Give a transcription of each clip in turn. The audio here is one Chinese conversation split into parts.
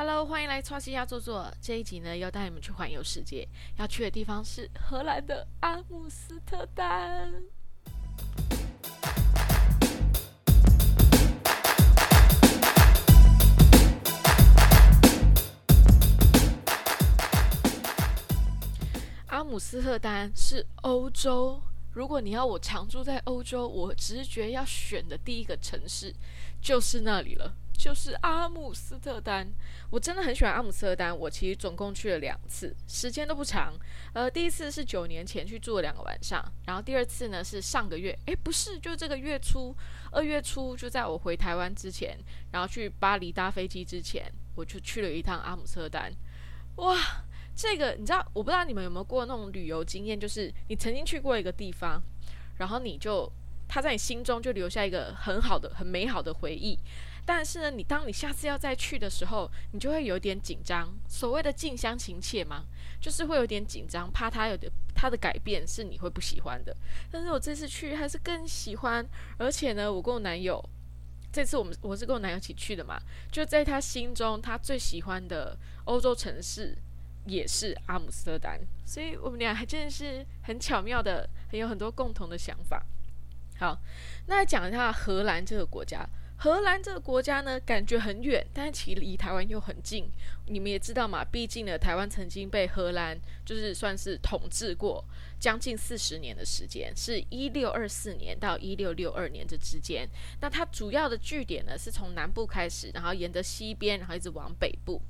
Hello，欢迎来超西亚坐坐。这一集呢，要带你们去环游世界，要去的地方是荷兰的阿姆斯特丹。阿姆斯特丹是欧洲，如果你要我常住在欧洲，我直觉要选的第一个城市就是那里了。就是阿姆斯特丹，我真的很喜欢阿姆斯特丹。我其实总共去了两次，时间都不长。呃，第一次是九年前去住了两个晚上，然后第二次呢是上个月，诶，不是，就这个月初，二月初，就在我回台湾之前，然后去巴黎搭飞机之前，我就去了一趟阿姆斯特丹。哇，这个你知道，我不知道你们有没有过那种旅游经验，就是你曾经去过一个地方，然后你就他在你心中就留下一个很好的、很美好的回忆。但是呢，你当你下次要再去的时候，你就会有点紧张。所谓的近乡情怯嘛，就是会有点紧张，怕他有点他的改变是你会不喜欢的。但是我这次去还是更喜欢，而且呢，我跟我男友这次我们我是跟我男友一起去的嘛，就在他心中，他最喜欢的欧洲城市也是阿姆斯特丹，所以我们俩还真的是很巧妙的，很有很多共同的想法。好，那来讲一下荷兰这个国家。荷兰这个国家呢，感觉很远，但其实离台湾又很近。你们也知道嘛，毕竟呢，台湾曾经被荷兰就是算是统治过将近四十年的时间，是一六二四年到一六六二年这之间。那它主要的据点呢，是从南部开始，然后沿着西边，然后一直往北部。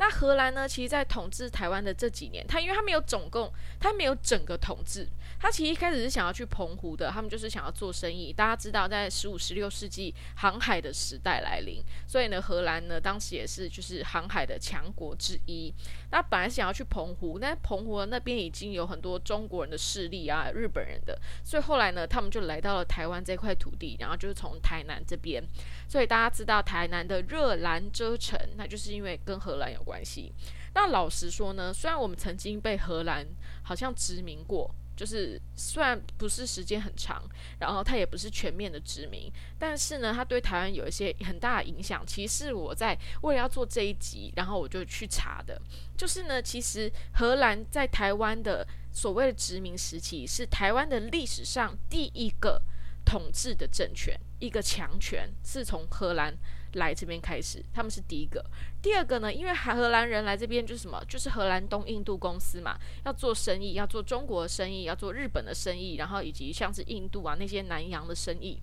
那荷兰呢？其实，在统治台湾的这几年，他因为他没有总共，他没有整个统治，他其实一开始是想要去澎湖的，他们就是想要做生意。大家知道，在十五、十六世纪航海的时代来临，所以呢，荷兰呢当时也是就是航海的强国之一。那本来想要去澎湖，但澎湖那边已经有很多中国人的势力啊，日本人的，所以后来呢，他们就来到了台湾这块土地，然后就是从台南这边。所以大家知道台南的热兰遮城，那就是因为跟荷兰有关系。那老实说呢，虽然我们曾经被荷兰好像殖民过，就是虽然不是时间很长，然后它也不是全面的殖民，但是呢，它对台湾有一些很大的影响。其实我在为了要做这一集，然后我就去查的，就是呢，其实荷兰在台湾的所谓的殖民时期，是台湾的历史上第一个。统治的政权，一个强权是从荷兰来这边开始，他们是第一个。第二个呢，因为荷兰人来这边就是什么，就是荷兰东印度公司嘛，要做生意，要做中国的生意，要做日本的生意，然后以及像是印度啊那些南洋的生意。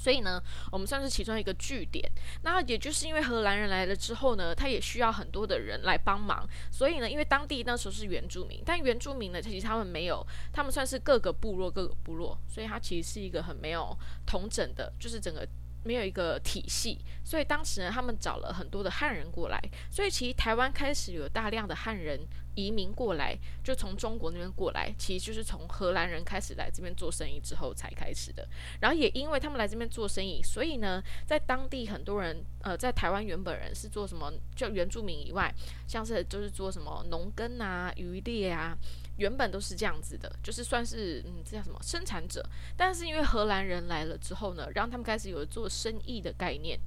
所以呢，我们算是其中一个据点。那也就是因为荷兰人来了之后呢，他也需要很多的人来帮忙。所以呢，因为当地那时候是原住民，但原住民呢，其实他们没有，他们算是各个部落各个部落，所以它其实是一个很没有同整的，就是整个。没有一个体系，所以当时呢，他们找了很多的汉人过来，所以其实台湾开始有大量的汉人移民过来，就从中国那边过来，其实就是从荷兰人开始来这边做生意之后才开始的。然后也因为他们来这边做生意，所以呢，在当地很多人，呃，在台湾原本人是做什么，就原住民以外，像是就是做什么农耕啊、渔猎啊。原本都是这样子的，就是算是嗯，这叫什么生产者。但是因为荷兰人来了之后呢，让他们开始有做生意的概念，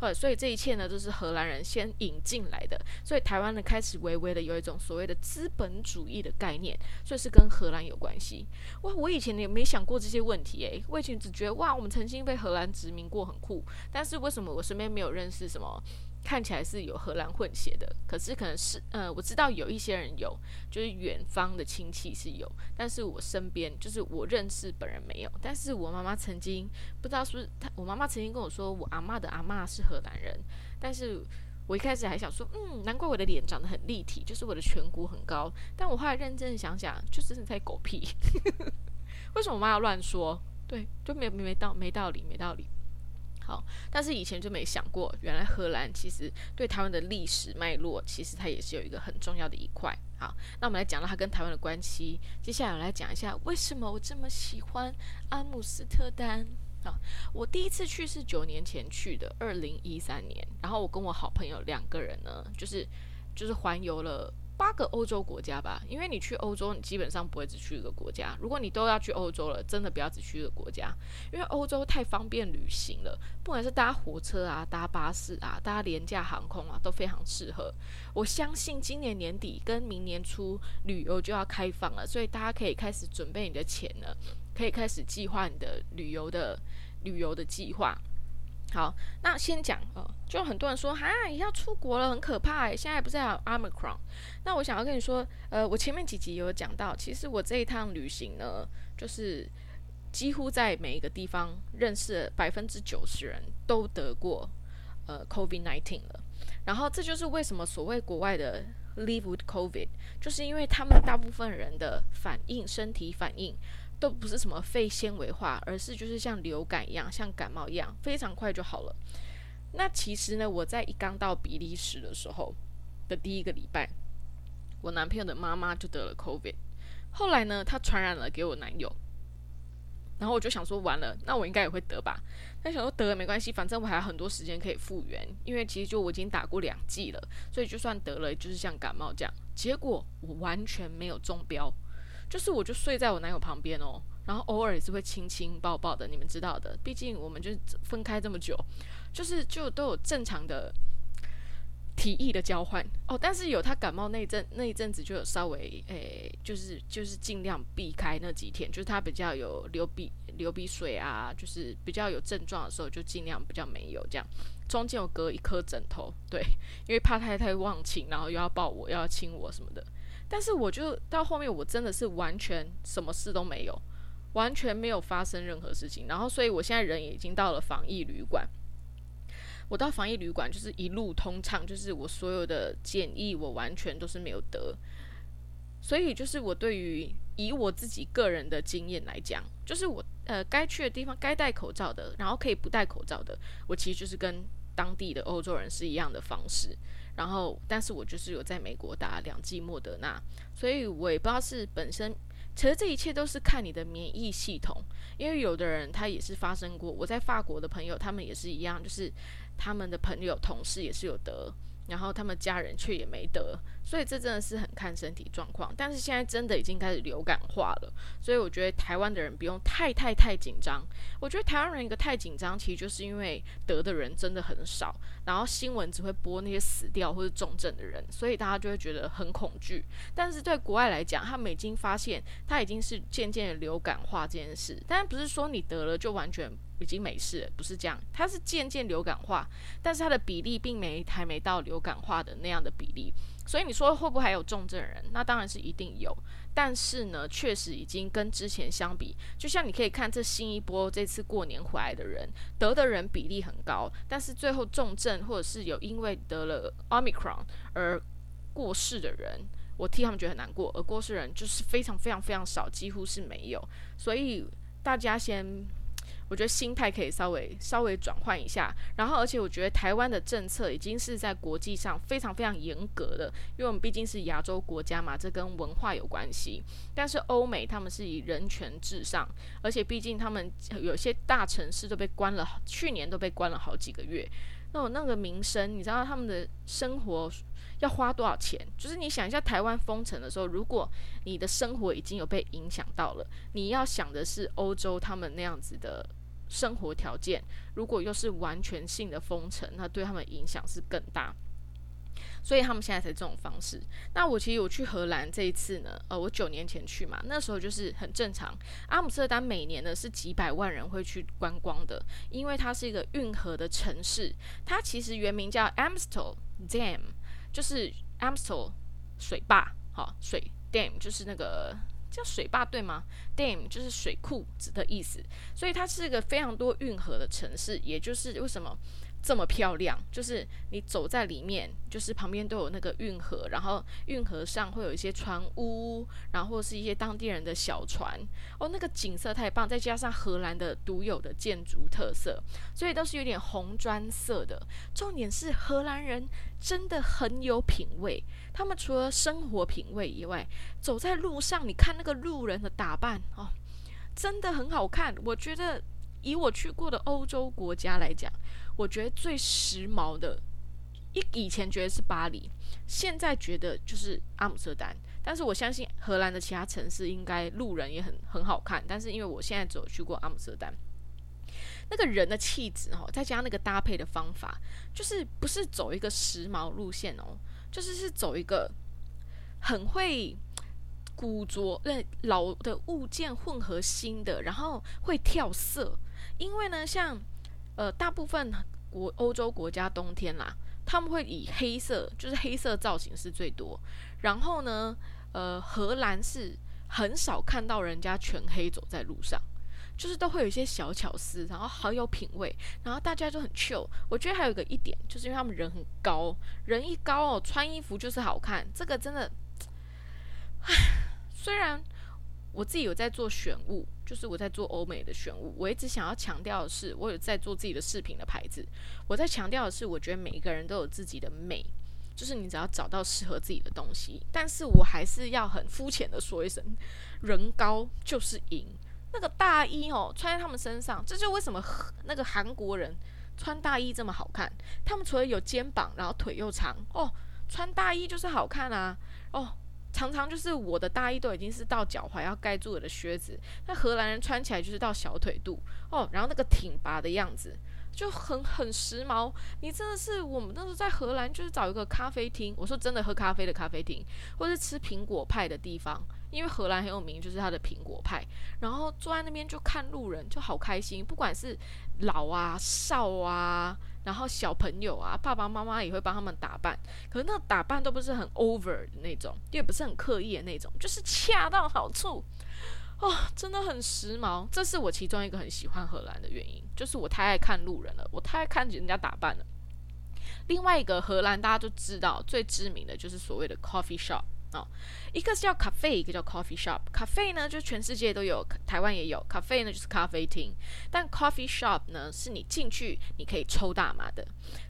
呃，所以这一切呢都是荷兰人先引进来的。所以台湾呢开始微微的有一种所谓的资本主义的概念，所以是跟荷兰有关系。哇，我以前也没想过这些问题诶，我以前只觉得哇，我们曾经被荷兰殖民过，很酷。但是为什么我身边没有认识什么？看起来是有荷兰混血的，可是可能是，呃，我知道有一些人有，就是远方的亲戚是有，但是我身边就是我认识本人没有。但是我妈妈曾经不知道是不是她，我妈妈曾经跟我说，我阿妈的阿妈是荷兰人。但是我一开始还想说，嗯，难怪我的脸长得很立体，就是我的颧骨很高。但我后来认真的想想，就是在狗屁。为什么我妈要乱说？对，就没没道没道理，没道理。好，但是以前就没想过，原来荷兰其实对台湾的历史脉络，其实它也是有一个很重要的一块。好，那我们来讲到它跟台湾的关系。接下来我来讲一下为什么我这么喜欢阿姆斯特丹。啊，我第一次去是九年前去的，二零一三年。然后我跟我好朋友两个人呢，就是就是环游了八个欧洲国家吧。因为你去欧洲，你基本上不会只去一个国家。如果你都要去欧洲了，真的不要只去一个国家，因为欧洲太方便旅行了。不管是搭火车啊、搭巴士啊、搭廉价航空啊，都非常适合。我相信今年年底跟明年初旅游就要开放了，所以大家可以开始准备你的钱了，可以开始计划你的旅游的旅游的计划。好，那先讲哦，就很多人说哈，要出国了，很可怕。现在不是还有 Omicron？那我想要跟你说，呃，我前面几集有讲到，其实我这一趟旅行呢，就是几乎在每一个地方认识百分之九十人都得过呃 COVID nineteen 了。然后这就是为什么所谓国外的 Live with COVID，就是因为他们大部分人的反应，身体反应。都不是什么肺纤维化，而是就是像流感一样，像感冒一样，非常快就好了。那其实呢，我在一刚到比利时的时候的第一个礼拜，我男朋友的妈妈就得了 COVID，后来呢，她传染了给我男友，然后我就想说，完了，那我应该也会得吧？但想说得了没关系，反正我还有很多时间可以复原，因为其实就我已经打过两剂了，所以就算得了，就是像感冒这样。结果我完全没有中标。就是我就睡在我男友旁边哦，然后偶尔也是会亲亲抱抱的，你们知道的。毕竟我们就分开这么久，就是就都有正常的提议的交换哦。但是有他感冒那阵那一阵子，就有稍微诶，就是就是尽量避开那几天，就是他比较有流鼻流鼻水啊，就是比较有症状的时候，就尽量比较没有这样。中间有隔一颗枕头，对，因为怕太太忘情，然后又要抱我，又要亲我什么的。但是我就到后面，我真的是完全什么事都没有，完全没有发生任何事情。然后，所以我现在人已经到了防疫旅馆。我到防疫旅馆就是一路通畅，就是我所有的检疫我完全都是没有得。所以就是我对于以我自己个人的经验来讲，就是我呃该去的地方该戴口罩的，然后可以不戴口罩的，我其实就是跟当地的欧洲人是一样的方式。然后，但是我就是有在美国打两剂莫德纳，所以我也不知道是本身，其实这一切都是看你的免疫系统，因为有的人他也是发生过，我在法国的朋友他们也是一样，就是他们的朋友同事也是有得。然后他们家人却也没得，所以这真的是很看身体状况。但是现在真的已经开始流感化了，所以我觉得台湾的人不用太太太紧张。我觉得台湾人一个太紧张，其实就是因为得的人真的很少，然后新闻只会播那些死掉或者重症的人，所以大家就会觉得很恐惧。但是对国外来讲，他们已经发现他已经是渐渐的流感化这件事，但不是说你得了就完全。已经没事，不是这样，它是渐渐流感化，但是它的比例并没还没到流感化的那样的比例，所以你说会不会还有重症人？那当然是一定有，但是呢，确实已经跟之前相比，就像你可以看这新一波这次过年回来的人得的人比例很高，但是最后重症或者是有因为得了 omicron 而过世的人，我替他们觉得很难过，而过世人就是非常非常非常少，几乎是没有，所以大家先。我觉得心态可以稍微稍微转换一下，然后而且我觉得台湾的政策已经是在国际上非常非常严格的，因为我们毕竟是亚洲国家嘛，这跟文化有关系。但是欧美他们是以人权至上，而且毕竟他们有些大城市都被关了，去年都被关了好几个月。那我那个民生，你知道他们的生活要花多少钱？就是你想一下，台湾封城的时候，如果你的生活已经有被影响到了，你要想的是欧洲他们那样子的。生活条件如果又是完全性的封城，那对他们影响是更大，所以他们现在才这种方式。那我其实我去荷兰这一次呢，呃，我九年前去嘛，那时候就是很正常。阿姆斯特丹每年呢是几百万人会去观光的，因为它是一个运河的城市。它其实原名叫 Amstel Dam，就是 Amstel 水坝，好，水 Dam 就是那个。叫水坝对吗？Dam 就是水库子的意思，所以它是一个非常多运河的城市，也就是为什么。这么漂亮，就是你走在里面，就是旁边都有那个运河，然后运河上会有一些船屋，然后是一些当地人的小船，哦，那个景色太棒，再加上荷兰的独有的建筑特色，所以都是有点红砖色的。重点是荷兰人真的很有品味，他们除了生活品味以外，走在路上，你看那个路人的打扮哦，真的很好看。我觉得以我去过的欧洲国家来讲。我觉得最时髦的一以前觉得是巴黎，现在觉得就是阿姆斯特丹。但是我相信荷兰的其他城市应该路人也很很好看。但是因为我现在只有去过阿姆斯特丹，那个人的气质哈，再加那个搭配的方法，就是不是走一个时髦路线哦，就是是走一个很会古着、那老的物件混合新的，然后会跳色。因为呢，像呃大部分国欧洲国家冬天啦。他们会以黑色，就是黑色造型是最多。然后呢，呃，荷兰是很少看到人家全黑走在路上，就是都会有一些小巧思，然后好有品味，然后大家就很 chill。我觉得还有一个一点，就是因为他们人很高，人一高哦，穿衣服就是好看。这个真的，唉，虽然。我自己有在做选物，就是我在做欧美的选物。我一直想要强调的是，我有在做自己的饰品的牌子。我在强调的是，我觉得每一个人都有自己的美，就是你只要找到适合自己的东西。但是我还是要很肤浅的说一声，人高就是赢。那个大衣哦，穿在他们身上，这就为什么那个韩国人穿大衣这么好看。他们除了有肩膀，然后腿又长哦，穿大衣就是好看啊哦。常常就是我的大衣都已经是到脚踝要盖住我的靴子，那荷兰人穿起来就是到小腿肚哦，然后那个挺拔的样子就很很时髦。你真的是我们那时候在荷兰就是找一个咖啡厅，我说真的喝咖啡的咖啡厅，或是吃苹果派的地方，因为荷兰很有名就是它的苹果派，然后坐在那边就看路人就好开心，不管是老啊少啊。然后小朋友啊，爸爸妈妈也会帮他们打扮，可是那打扮都不是很 over 的那种，也不是很刻意的那种，就是恰到好处，哦，真的很时髦。这是我其中一个很喜欢荷兰的原因，就是我太爱看路人了，我太爱看人家打扮了。另外一个荷兰大家都知道最知名的就是所谓的 coffee shop。哦，一个是叫 cafe，一个叫 coffee shop。cafe 呢，就全世界都有，台湾也有。cafe 呢，就是咖啡厅。但 coffee shop 呢，是你进去你可以抽大麻的。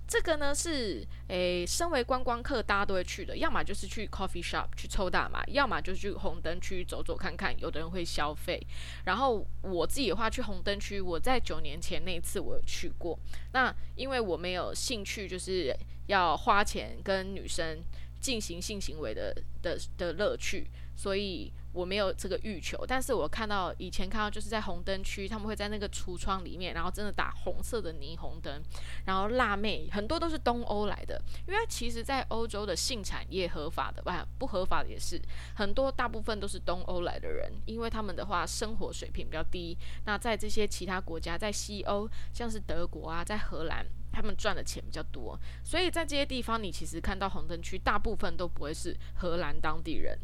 这个呢，是诶，身为观光客，大家都会去的。要么就是去 coffee shop 去抽大麻，要么就是去红灯区走走看看。有的人会消费。然后我自己的话，去红灯区，我在九年前那一次我有去过。那因为我没有兴趣，就是要花钱跟女生。进行性行为的的的乐趣，所以我没有这个欲求。但是我看到以前看到就是在红灯区，他们会在那个橱窗里面，然后真的打红色的霓虹灯，然后辣妹很多都是东欧来的，因为其实，在欧洲的性产业合法的，不不合法的也是很多，大部分都是东欧来的人，因为他们的话生活水平比较低。那在这些其他国家，在西欧，像是德国啊，在荷兰。他们赚的钱比较多，所以在这些地方，你其实看到红灯区，大部分都不会是荷兰当地人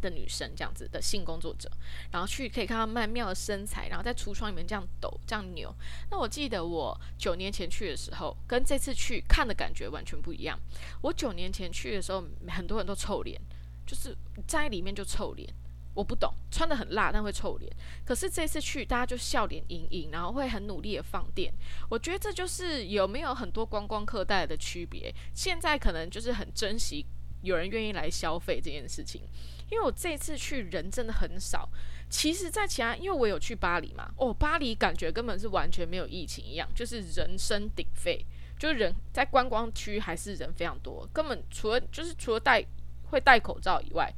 的女生这样子的性工作者，然后去可以看到曼妙的身材，然后在橱窗里面这样抖、这样扭。那我记得我九年前去的时候，跟这次去看的感觉完全不一样。我九年前去的时候，很多人都臭脸，就是在里面就臭脸。我不懂，穿的很辣，但会臭脸。可是这次去，大家就笑脸盈盈，然后会很努力的放电。我觉得这就是有没有很多观光客带来的区别。现在可能就是很珍惜有人愿意来消费这件事情。因为我这次去人真的很少。其实，在其他，因为我有去巴黎嘛，哦，巴黎感觉根本是完全没有疫情一样，就是人声鼎沸，就是人在观光区还是人非常多，根本除了就是除了戴会戴口罩以外。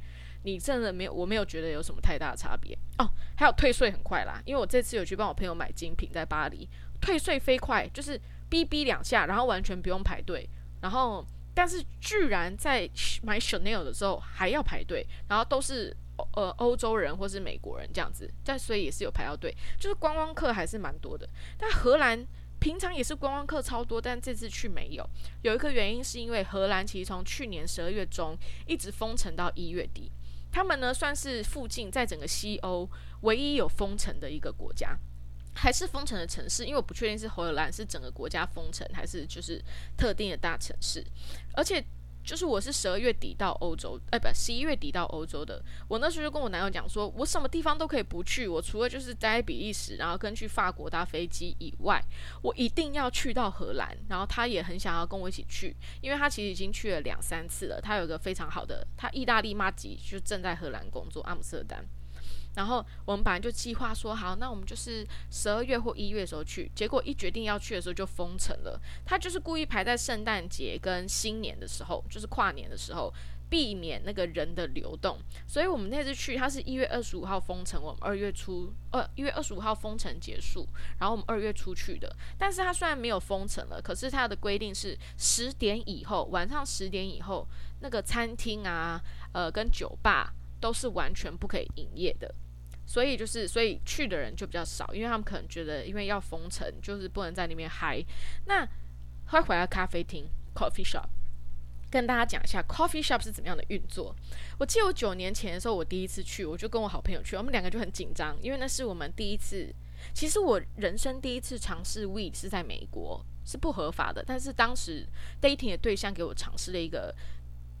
你真的没有，我没有觉得有什么太大的差别哦。还有退税很快啦，因为我这次有去帮我朋友买精品，在巴黎退税飞快，就是哔哔两下，然后完全不用排队。然后，但是居然在买 Chanel 的时候还要排队，然后都是呃欧洲人或是美国人这样子，但所以也是有排到队，就是观光客还是蛮多的。但荷兰平常也是观光客超多，但这次去没有。有一个原因是因为荷兰其实从去年十二月中一直封城到一月底。他们呢，算是附近在整个西欧唯一有封城的一个国家，还是封城的城市，因为我不确定是荷兰是整个国家封城，还是就是特定的大城市，而且。就是我是十二月底到欧洲，哎，不，十一月底到欧洲的。我那时候就跟我男友讲说，我什么地方都可以不去，我除了就是待在比利时，然后跟去法国搭飞机以外，我一定要去到荷兰。然后他也很想要跟我一起去，因为他其实已经去了两三次了。他有一个非常好的，他意大利妈吉就正在荷兰工作，阿姆斯特丹。然后我们本来就计划说好，那我们就是十二月或一月的时候去，结果一决定要去的时候就封城了。他就是故意排在圣诞节跟新年的时候，就是跨年的时候。避免那个人的流动，所以我们那次去，它是一月二十五号封城，我们二月初，呃，一月二十五号封城结束，然后我们二月出去的。但是它虽然没有封城了，可是它的规定是十点以后，晚上十点以后，那个餐厅啊，呃，跟酒吧都是完全不可以营业的。所以就是，所以去的人就比较少，因为他们可能觉得，因为要封城，就是不能在那边嗨。那会回来咖啡厅 （coffee shop）。跟大家讲一下 coffee shop 是怎么样的运作。我记得我九年前的时候，我第一次去，我就跟我好朋友去，我们两个就很紧张，因为那是我们第一次。其实我人生第一次尝试 weed 是在美国，是不合法的。但是当时 dating 的对象给我尝试了一个，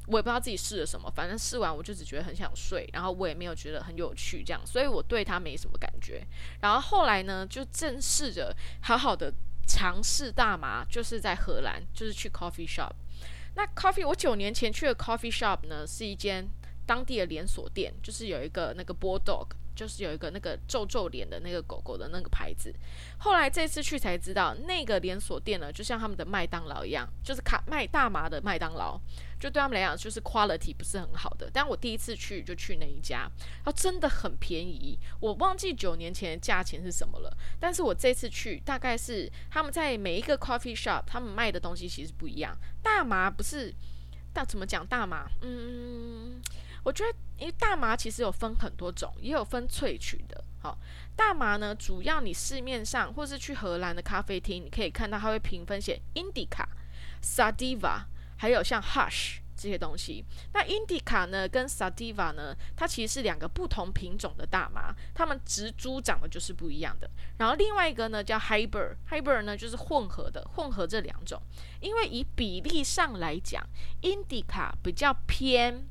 我也不知道自己试了什么，反正试完我就只觉得很想睡，然后我也没有觉得很有趣，这样，所以我对他没什么感觉。然后后来呢，就正试着好好的尝试大麻，就是在荷兰，就是去 coffee shop。那 coffee，我九年前去的 coffee shop 呢，是一间当地的连锁店，就是有一个那个 b dog 就是有一个那个皱皱脸的那个狗狗的那个牌子。后来这次去才知道，那个连锁店呢，就像他们的麦当劳一样，就是卡卖大麻的麦当劳。就对他们来讲，就是 quality 不是很好的。但我第一次去就去那一家，然后真的很便宜。我忘记九年前的价钱是什么了。但是我这次去，大概是他们在每一个 coffee shop，他们卖的东西其实不一样。大麻不是，大怎么讲大麻？嗯，我觉得因为大麻其实有分很多种，也有分萃取的。好，大麻呢，主要你市面上或是去荷兰的咖啡厅，你可以看到它会评分写 indica、sativa。还有像 Hush 这些东西，那 Indica 呢跟 Sativa 呢，它其实是两个不同品种的大麻，它们植株长得就是不一样的。然后另外一个呢叫 Hybrid，Hybrid 呢就是混合的，混合这两种。因为以比例上来讲，Indica 比较偏，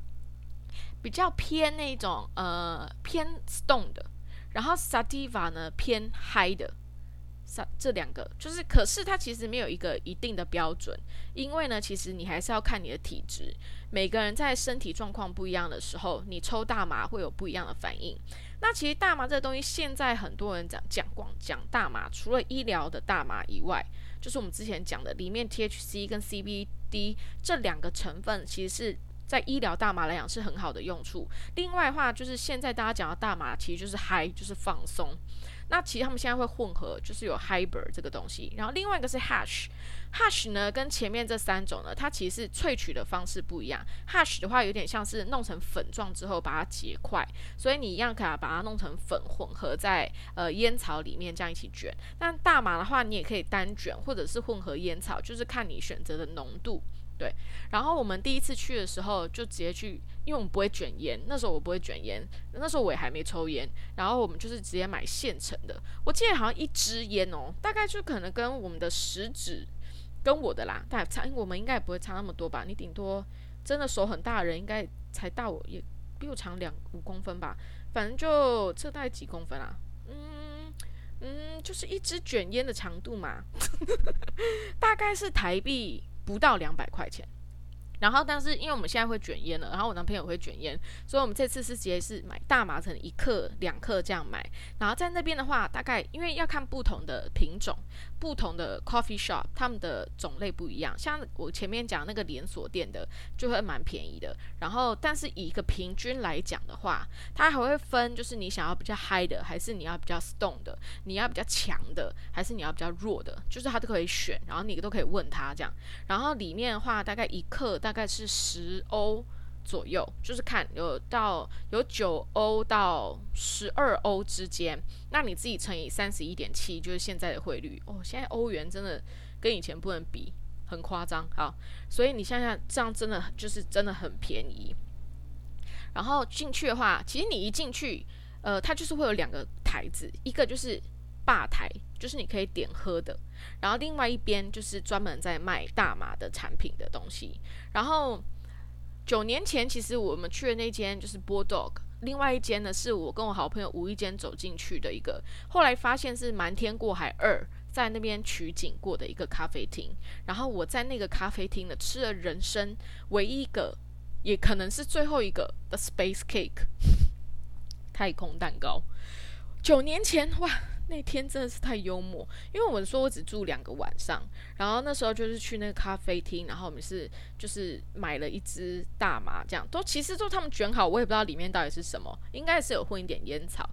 比较偏那种呃偏 Stone 的，然后 Sativa 呢偏 High 的。这两个就是，可是它其实没有一个一定的标准，因为呢，其实你还是要看你的体质。每个人在身体状况不一样的时候，你抽大麻会有不一样的反应。那其实大麻这个东西，现在很多人讲讲广讲大麻，除了医疗的大麻以外，就是我们之前讲的里面 THC 跟 CBD 这两个成分，其实是在医疗大麻来讲是很好的用处。另外的话，就是现在大家讲到大麻，其实就是嗨，就是放松。那其实他们现在会混合，就是有 hyber 这个东西，然后另外一个是 hash，hash 呢跟前面这三种呢，它其实是萃取的方式不一样。hash 的话有点像是弄成粉状之后把它结块，所以你一样可以把它弄成粉混合在呃烟草里面这样一起卷。但大麻的话，你也可以单卷或者是混合烟草，就是看你选择的浓度。对，然后我们第一次去的时候就直接去，因为我们不会卷烟，那时候我不会卷烟，那时候我也还没抽烟，然后我们就是直接买现成的。我记得好像一支烟哦，大概就可能跟我们的食指跟我的啦，大概差，我们应该也不会差那么多吧？你顶多真的手很大人，应该才大我也比我长两五公分吧？反正就这大概几公分啊？嗯嗯，就是一支卷烟的长度嘛，大概是台币。不到两百块钱。然后，但是因为我们现在会卷烟了，然后我男朋友会卷烟，所以我们这次是直接是买大麻成一克、两克这样买。然后在那边的话，大概因为要看不同的品种、不同的 coffee shop，他们的种类不一样。像我前面讲那个连锁店的，就会蛮便宜的。然后，但是以一个平均来讲的话，它还会分，就是你想要比较 high 的，还是你要比较 stone 的，你要比较强的，还是你要比较弱的，就是它都可以选。然后你都可以问他这样。然后里面的话，大概一克。大概是十欧左右，就是看有到有九欧到十二欧之间，那你自己乘以三十一点七，就是现在的汇率哦。现在欧元真的跟以前不能比，很夸张。好，所以你想想，这样真的就是真的很便宜。然后进去的话，其实你一进去，呃，它就是会有两个台子，一个就是吧台。就是你可以点喝的，然后另外一边就是专门在卖大麻的产品的东西。然后九年前，其实我们去的那间就是 Bulldog，另外一间呢是我跟我好朋友无意间走进去的一个，后来发现是瞒天过海二在那边取景过的一个咖啡厅。然后我在那个咖啡厅呢吃了人生唯一一个，也可能是最后一个的 Space Cake。太空蛋糕。九年前哇，那天真的是太幽默，因为我们说我只住两个晚上，然后那时候就是去那个咖啡厅，然后我们是就是买了一支大麻，这样都其实都他们卷好，我也不知道里面到底是什么，应该是有混一点烟草。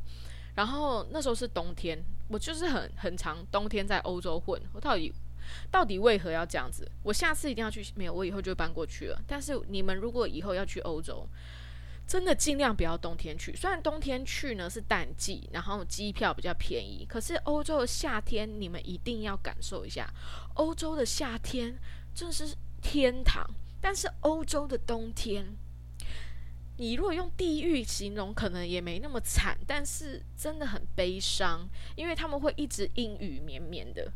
然后那时候是冬天，我就是很很长冬天在欧洲混，我到底到底为何要这样子？我下次一定要去，没有我以后就搬过去了。但是你们如果以后要去欧洲，真的尽量不要冬天去。虽然冬天去呢是淡季，然后机票比较便宜，可是欧洲的夏天你们一定要感受一下。欧洲的夏天真是天堂，但是欧洲的冬天，你如果用地狱形容，可能也没那么惨，但是真的很悲伤，因为他们会一直阴雨绵绵的，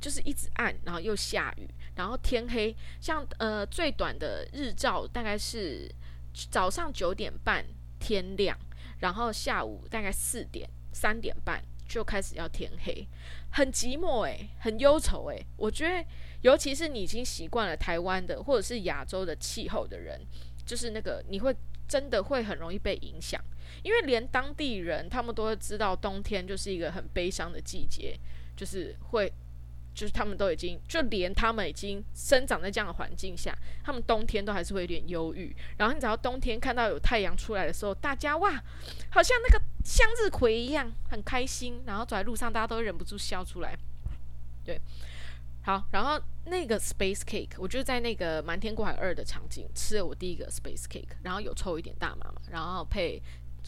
就是一直暗，然后又下雨，然后天黑，像呃最短的日照大概是。早上九点半天亮，然后下午大概四点三点半就开始要天黑，很寂寞诶，很忧愁诶。我觉得，尤其是你已经习惯了台湾的或者是亚洲的气候的人，就是那个你会真的会很容易被影响，因为连当地人他们都会知道冬天就是一个很悲伤的季节，就是会。就是他们都已经，就连他们已经生长在这样的环境下，他们冬天都还是会有点忧郁。然后你只要冬天看到有太阳出来的时候，大家哇，好像那个向日葵一样，很开心。然后走在路上，大家都忍不住笑出来。对，好，然后那个 space cake，我就在那个瞒天过海二的场景吃了我第一个 space cake，然后有抽一点大麻嘛，然后配。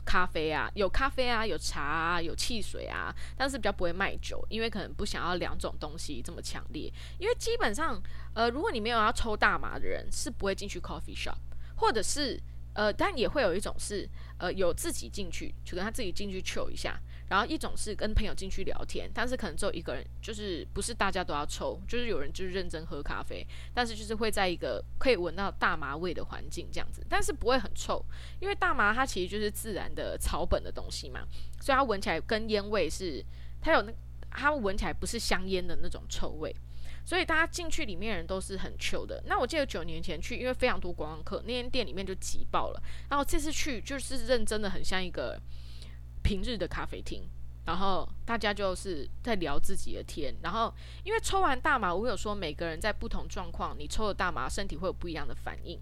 咖啡啊，有咖啡啊，有茶啊，有汽水啊，但是比较不会卖酒，因为可能不想要两种东西这么强烈。因为基本上，呃，如果你没有要抽大麻的人，是不会进去 coffee shop，或者是。呃，但也会有一种是，呃，有自己进去，就跟他自己进去抽一下，然后一种是跟朋友进去聊天，但是可能只有一个人，就是不是大家都要抽，就是有人就是认真喝咖啡，但是就是会在一个可以闻到大麻味的环境这样子，但是不会很臭，因为大麻它其实就是自然的草本的东西嘛，所以它闻起来跟烟味是，它有那它闻起来不是香烟的那种臭味。所以大家进去里面人都是很穷的。那我记得九年前去，因为非常多观光客，那间店里面就挤爆了。然后这次去就是认真的很像一个平日的咖啡厅，然后大家就是在聊自己的天。然后因为抽完大麻，我有说每个人在不同状况，你抽了大麻，身体会有不一样的反应。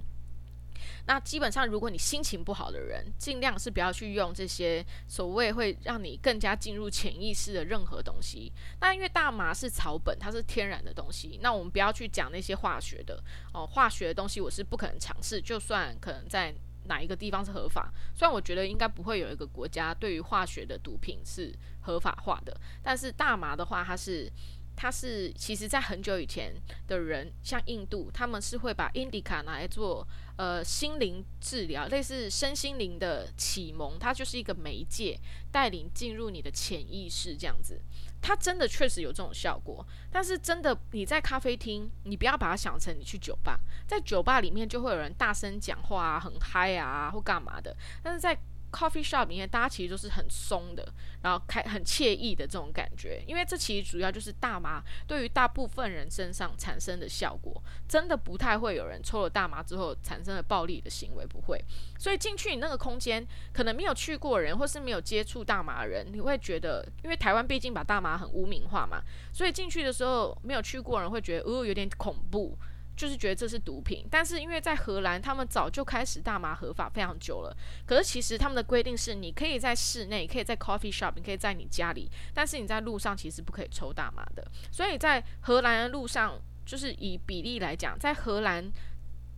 那基本上，如果你心情不好的人，尽量是不要去用这些所谓会让你更加进入潜意识的任何东西。那因为大麻是草本，它是天然的东西，那我们不要去讲那些化学的哦，化学的东西我是不可能尝试。就算可能在哪一个地方是合法，虽然我觉得应该不会有一个国家对于化学的毒品是合法化的，但是大麻的话，它是。它是其实，在很久以前的人，像印度，他们是会把 indica 拿来做呃心灵治疗，类似身心灵的启蒙，它就是一个媒介，带领进入你的潜意识这样子。它真的确实有这种效果，但是真的你在咖啡厅，你不要把它想成你去酒吧，在酒吧里面就会有人大声讲话啊，很嗨啊，或干嘛的，但是在 Coffee shop 里面，大家其实都是很松的，然后开很惬意的这种感觉，因为这其实主要就是大麻对于大部分人身上产生的效果，真的不太会有人抽了大麻之后产生了暴力的行为，不会。所以进去你那个空间，可能没有去过人，或是没有接触大麻人，你会觉得，因为台湾毕竟把大麻很污名化嘛，所以进去的时候没有去过人会觉得，哦，有点恐怖。就是觉得这是毒品，但是因为在荷兰，他们早就开始大麻合法非常久了。可是其实他们的规定是，你可以在室内，可以在 coffee shop，你可以在你家里，但是你在路上其实不可以抽大麻的。所以在荷兰的路上，就是以比例来讲，在荷兰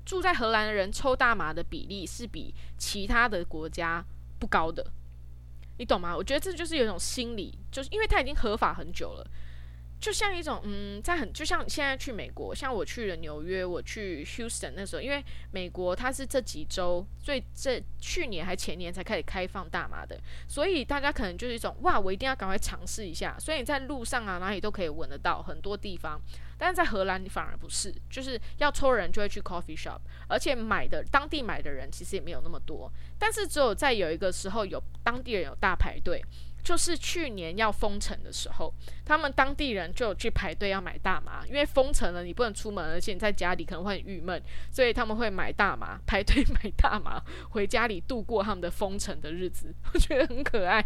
住在荷兰的人抽大麻的比例是比其他的国家不高的。你懂吗？我觉得这就是有一种心理，就是因为它已经合法很久了。就像一种嗯，在很就像现在去美国，像我去了纽约，我去 Houston 那时候，因为美国它是这几周最这去年还前年才开始开放大麻的，所以大家可能就是一种哇，我一定要赶快尝试一下。所以你在路上啊哪里都可以闻得到很多地方，但是在荷兰反而不是，就是要抽人就会去 coffee shop，而且买的当地买的人其实也没有那么多，但是只有在有一个时候有当地人有大排队。就是去年要封城的时候，他们当地人就有去排队要买大麻，因为封城了，你不能出门，而且你在家里可能会很郁闷，所以他们会买大麻，排队 买大麻，回家里度过他们的封城的日子。我觉得很可爱，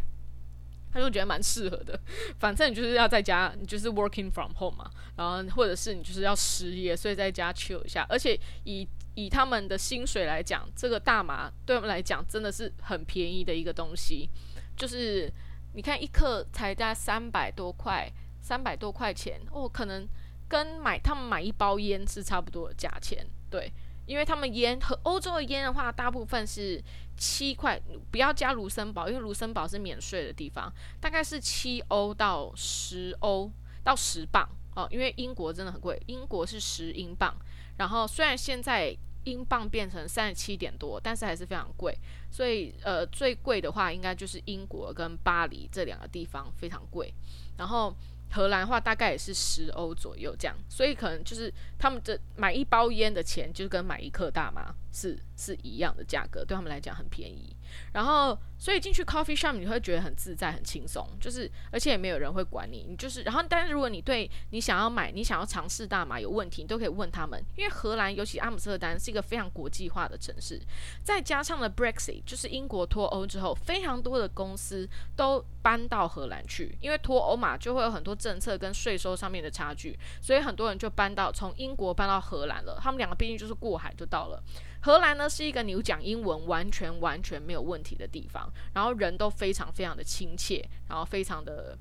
他就觉得蛮适合的。反正你就是要在家，你就是 working from home 嘛，然后或者是你就是要失业，所以在家 chill 一下。而且以以他们的薪水来讲，这个大麻对他们来讲真的是很便宜的一个东西，就是。你看一克才加三百多块，三百多块钱哦，可能跟买他们买一包烟是差不多的价钱，对，因为他们烟和欧洲的烟的话，大部分是七块，不要加卢森堡，因为卢森堡是免税的地方，大概是七欧到十欧到十磅哦，因为英国真的很贵，英国是十英镑，然后虽然现在。英镑变成三十七点多，但是还是非常贵，所以呃最贵的话应该就是英国跟巴黎这两个地方非常贵，然后荷兰话大概也是十欧左右这样，所以可能就是他们这买一包烟的钱就跟买一克大麻是是一样的价格，对他们来讲很便宜。然后，所以进去 coffee shop 你会觉得很自在、很轻松，就是而且也没有人会管你，你就是。然后，但是如果你对你想要买、你想要尝试大麻有问题，你都可以问他们，因为荷兰尤其阿姆斯特丹是一个非常国际化的城市，再加上了 Brexit，就是英国脱欧之后，非常多的公司都搬到荷兰去，因为脱欧嘛，就会有很多政策跟税收上面的差距，所以很多人就搬到从英国搬到荷兰了。他们两个毕竟就是过海就到了。荷兰呢是一个你讲英文完全完全没有问题的地方，然后人都非常非常的亲切，然后非常的，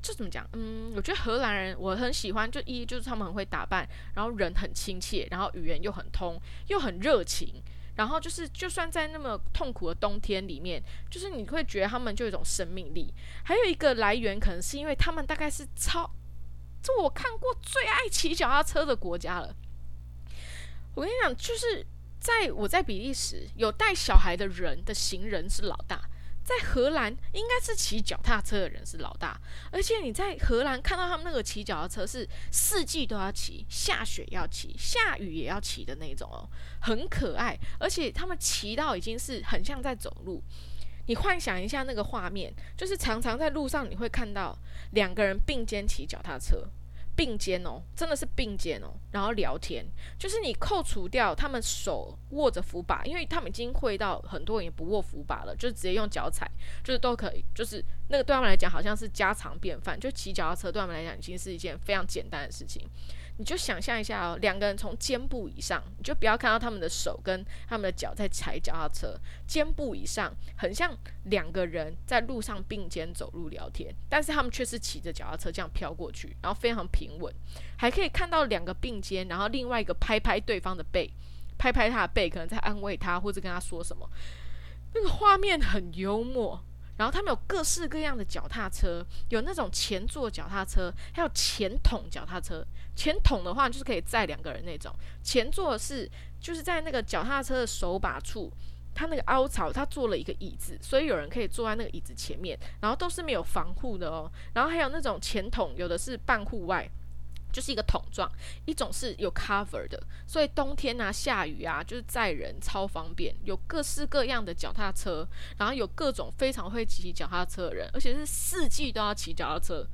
这怎么讲？嗯，我觉得荷兰人我很喜欢，就一就是他们很会打扮，然后人很亲切，然后语言又很通，又很热情，然后就是就算在那么痛苦的冬天里面，就是你会觉得他们就有一种生命力。还有一个来源可能是因为他们大概是超，这我看过最爱骑脚踏车的国家了。我跟你讲，就是。在我在比利时有带小孩的人的行人是老大，在荷兰应该是骑脚踏车的人是老大，而且你在荷兰看到他们那个骑脚踏车是四季都要骑，下雪要骑，下雨也要骑的那种哦，很可爱，而且他们骑到已经是很像在走路。你幻想一下那个画面，就是常常在路上你会看到两个人并肩骑脚踏车。并肩哦，真的是并肩哦，然后聊天，就是你扣除掉他们手握着扶把，因为他们已经会到很多人也不握扶把了，就直接用脚踩，就是都可以，就是那个对他们来讲好像是家常便饭，就骑脚踏车对他们来讲已经是一件非常简单的事情。你就想象一下哦，两个人从肩部以上，你就不要看到他们的手跟他们的脚在踩脚踏车，肩部以上很像两个人在路上并肩走路聊天，但是他们却是骑着脚踏车这样飘过去，然后非常平稳，还可以看到两个并肩，然后另外一个拍拍对方的背，拍拍他的背，可能在安慰他或者跟他说什么，那个画面很幽默。然后他们有各式各样的脚踏车，有那种前座脚踏车，还有前桶脚踏车。前桶的话就是可以载两个人那种，前座是就是在那个脚踏车的手把处，它那个凹槽，它做了一个椅子，所以有人可以坐在那个椅子前面，然后都是没有防护的哦。然后还有那种前桶，有的是半户外。就是一个桶状，一种是有 cover 的，所以冬天啊、下雨啊，就是载人超方便。有各式各样的脚踏车，然后有各种非常会骑脚踏车的人，而且是四季都要骑脚踏车。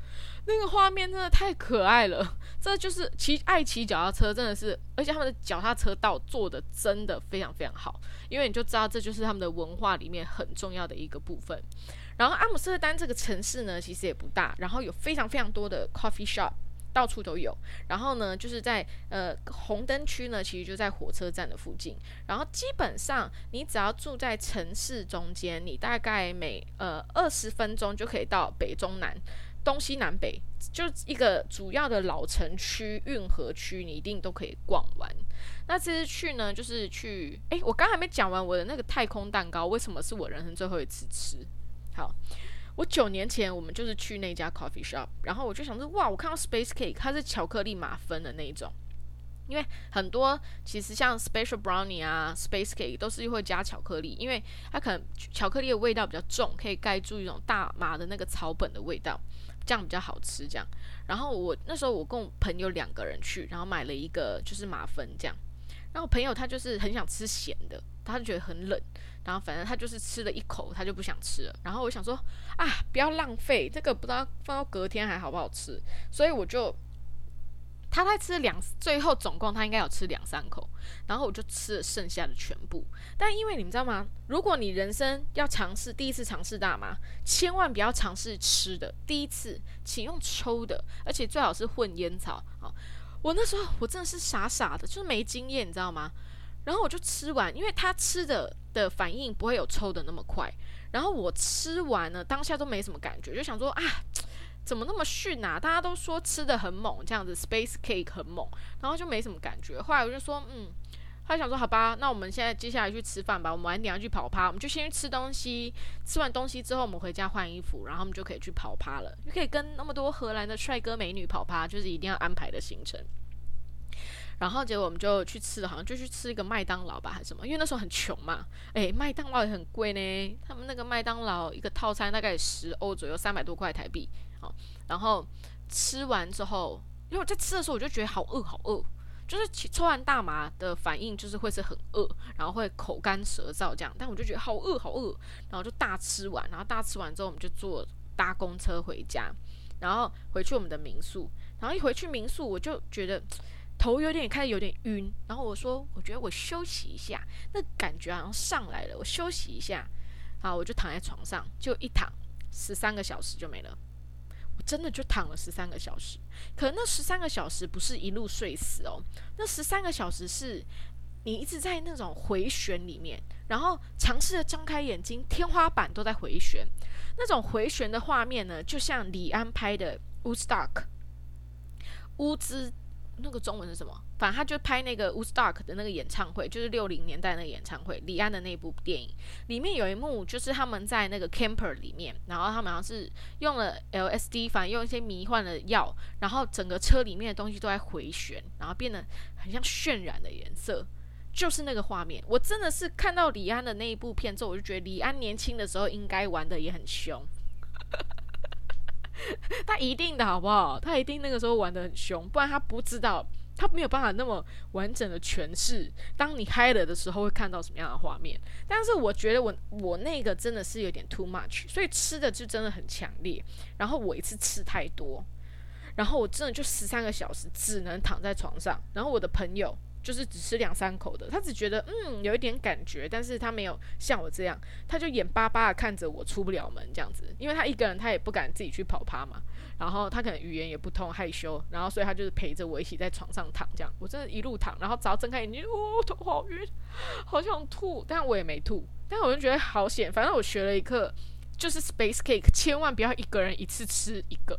那个画面真的太可爱了，这就是骑爱骑脚踏车，真的是，而且他们的脚踏车道做的真的非常非常好，因为你就知道这就是他们的文化里面很重要的一个部分。然后阿姆斯特丹这个城市呢，其实也不大，然后有非常非常多的 coffee shop。到处都有，然后呢，就是在呃红灯区呢，其实就在火车站的附近。然后基本上你只要住在城市中间，你大概每呃二十分钟就可以到北中南、东西南北，就一个主要的老城区、运河区，你一定都可以逛完。那这次去呢，就是去，诶，我刚还没讲完我的那个太空蛋糕，为什么是我人生最后一次吃？好。我九年前我们就是去那家 coffee shop，然后我就想说，哇，我看到 space cake，它是巧克力马芬的那一种，因为很多其实像 special brownie 啊，space cake 都是会加巧克力，因为它可能巧克力的味道比较重，可以盖住一种大麻的那个草本的味道，这样比较好吃。这样，然后我那时候我跟我朋友两个人去，然后买了一个就是马芬这样。然后朋友他就是很想吃咸的，他就觉得很冷，然后反正他就是吃了一口，他就不想吃了。然后我想说啊，不要浪费这个，不知道放到隔天还好不好吃，所以我就。他才吃两，最后总共他应该有吃两三口，然后我就吃了剩下的全部。但因为你们知道吗？如果你人生要尝试第一次尝试大麻，千万不要尝试吃的。第一次，请用抽的，而且最好是混烟草啊！我那时候我真的是傻傻的，就是没经验，你知道吗？然后我就吃完，因为他吃的的反应不会有抽的那么快。然后我吃完了，当下都没什么感觉，就想说啊。怎么那么逊啊？大家都说吃的很猛，这样子 space cake 很猛，然后就没什么感觉。后来我就说，嗯，他想说，好吧，那我们现在接下来去吃饭吧。我们晚点要去跑趴，我们就先去吃东西。吃完东西之后，我们回家换衣服，然后我们就可以去跑趴了。就可以跟那么多荷兰的帅哥美女跑趴，就是一定要安排的行程。然后结果我们就去吃，好像就去吃一个麦当劳吧，还是什么？因为那时候很穷嘛。诶，麦当劳也很贵呢。他们那个麦当劳一个套餐大概十欧左右，三百多块台币。好，然后吃完之后，因为我在吃的时候我就觉得好饿，好饿，就是抽完大麻的反应就是会是很饿，然后会口干舌燥这样。但我就觉得好饿，好饿，然后就大吃完，然后大吃完之后我们就坐搭公车回家，然后回去我们的民宿，然后一回去民宿我就觉得头有点开始有点晕，然后我说我觉得我休息一下，那感觉好像上来了，我休息一下，好，我就躺在床上，就一躺十三个小时就没了。真的就躺了十三个小时，可那十三个小时不是一路睡死哦，那十三个小时是你一直在那种回旋里面，然后尝试着张开眼睛，天花板都在回旋，那种回旋的画面呢，就像李安拍的《Woodstock》，乌兹。那个中文是什么？反正他就拍那个 Woodstock 的那个演唱会，就是六零年代那个演唱会，李安的那部电影里面有一幕，就是他们在那个 camper 里面，然后他们好像是用了 LSD，反正用一些迷幻的药，然后整个车里面的东西都在回旋，然后变得很像渲染的颜色，就是那个画面。我真的是看到李安的那一部片之后，我就觉得李安年轻的时候应该玩的也很凶。他一定的好不好？他一定那个时候玩的很凶，不然他不知道，他没有办法那么完整的诠释。当你嗨了的时候，会看到什么样的画面？但是我觉得我我那个真的是有点 too much，所以吃的就真的很强烈。然后我一次吃太多，然后我真的就十三个小时只能躺在床上。然后我的朋友。就是只吃两三口的，他只觉得嗯有一点感觉，但是他没有像我这样，他就眼巴巴的看着我出不了门这样子，因为他一个人他也不敢自己去跑趴嘛，然后他可能语言也不通害羞，然后所以他就是陪着我一起在床上躺这样，我真的一路躺，然后只要睁开眼睛，哦头好晕，好想吐，但我也没吐，但我就觉得好险，反正我学了一课，就是 space cake 千万不要一个人一次吃一个。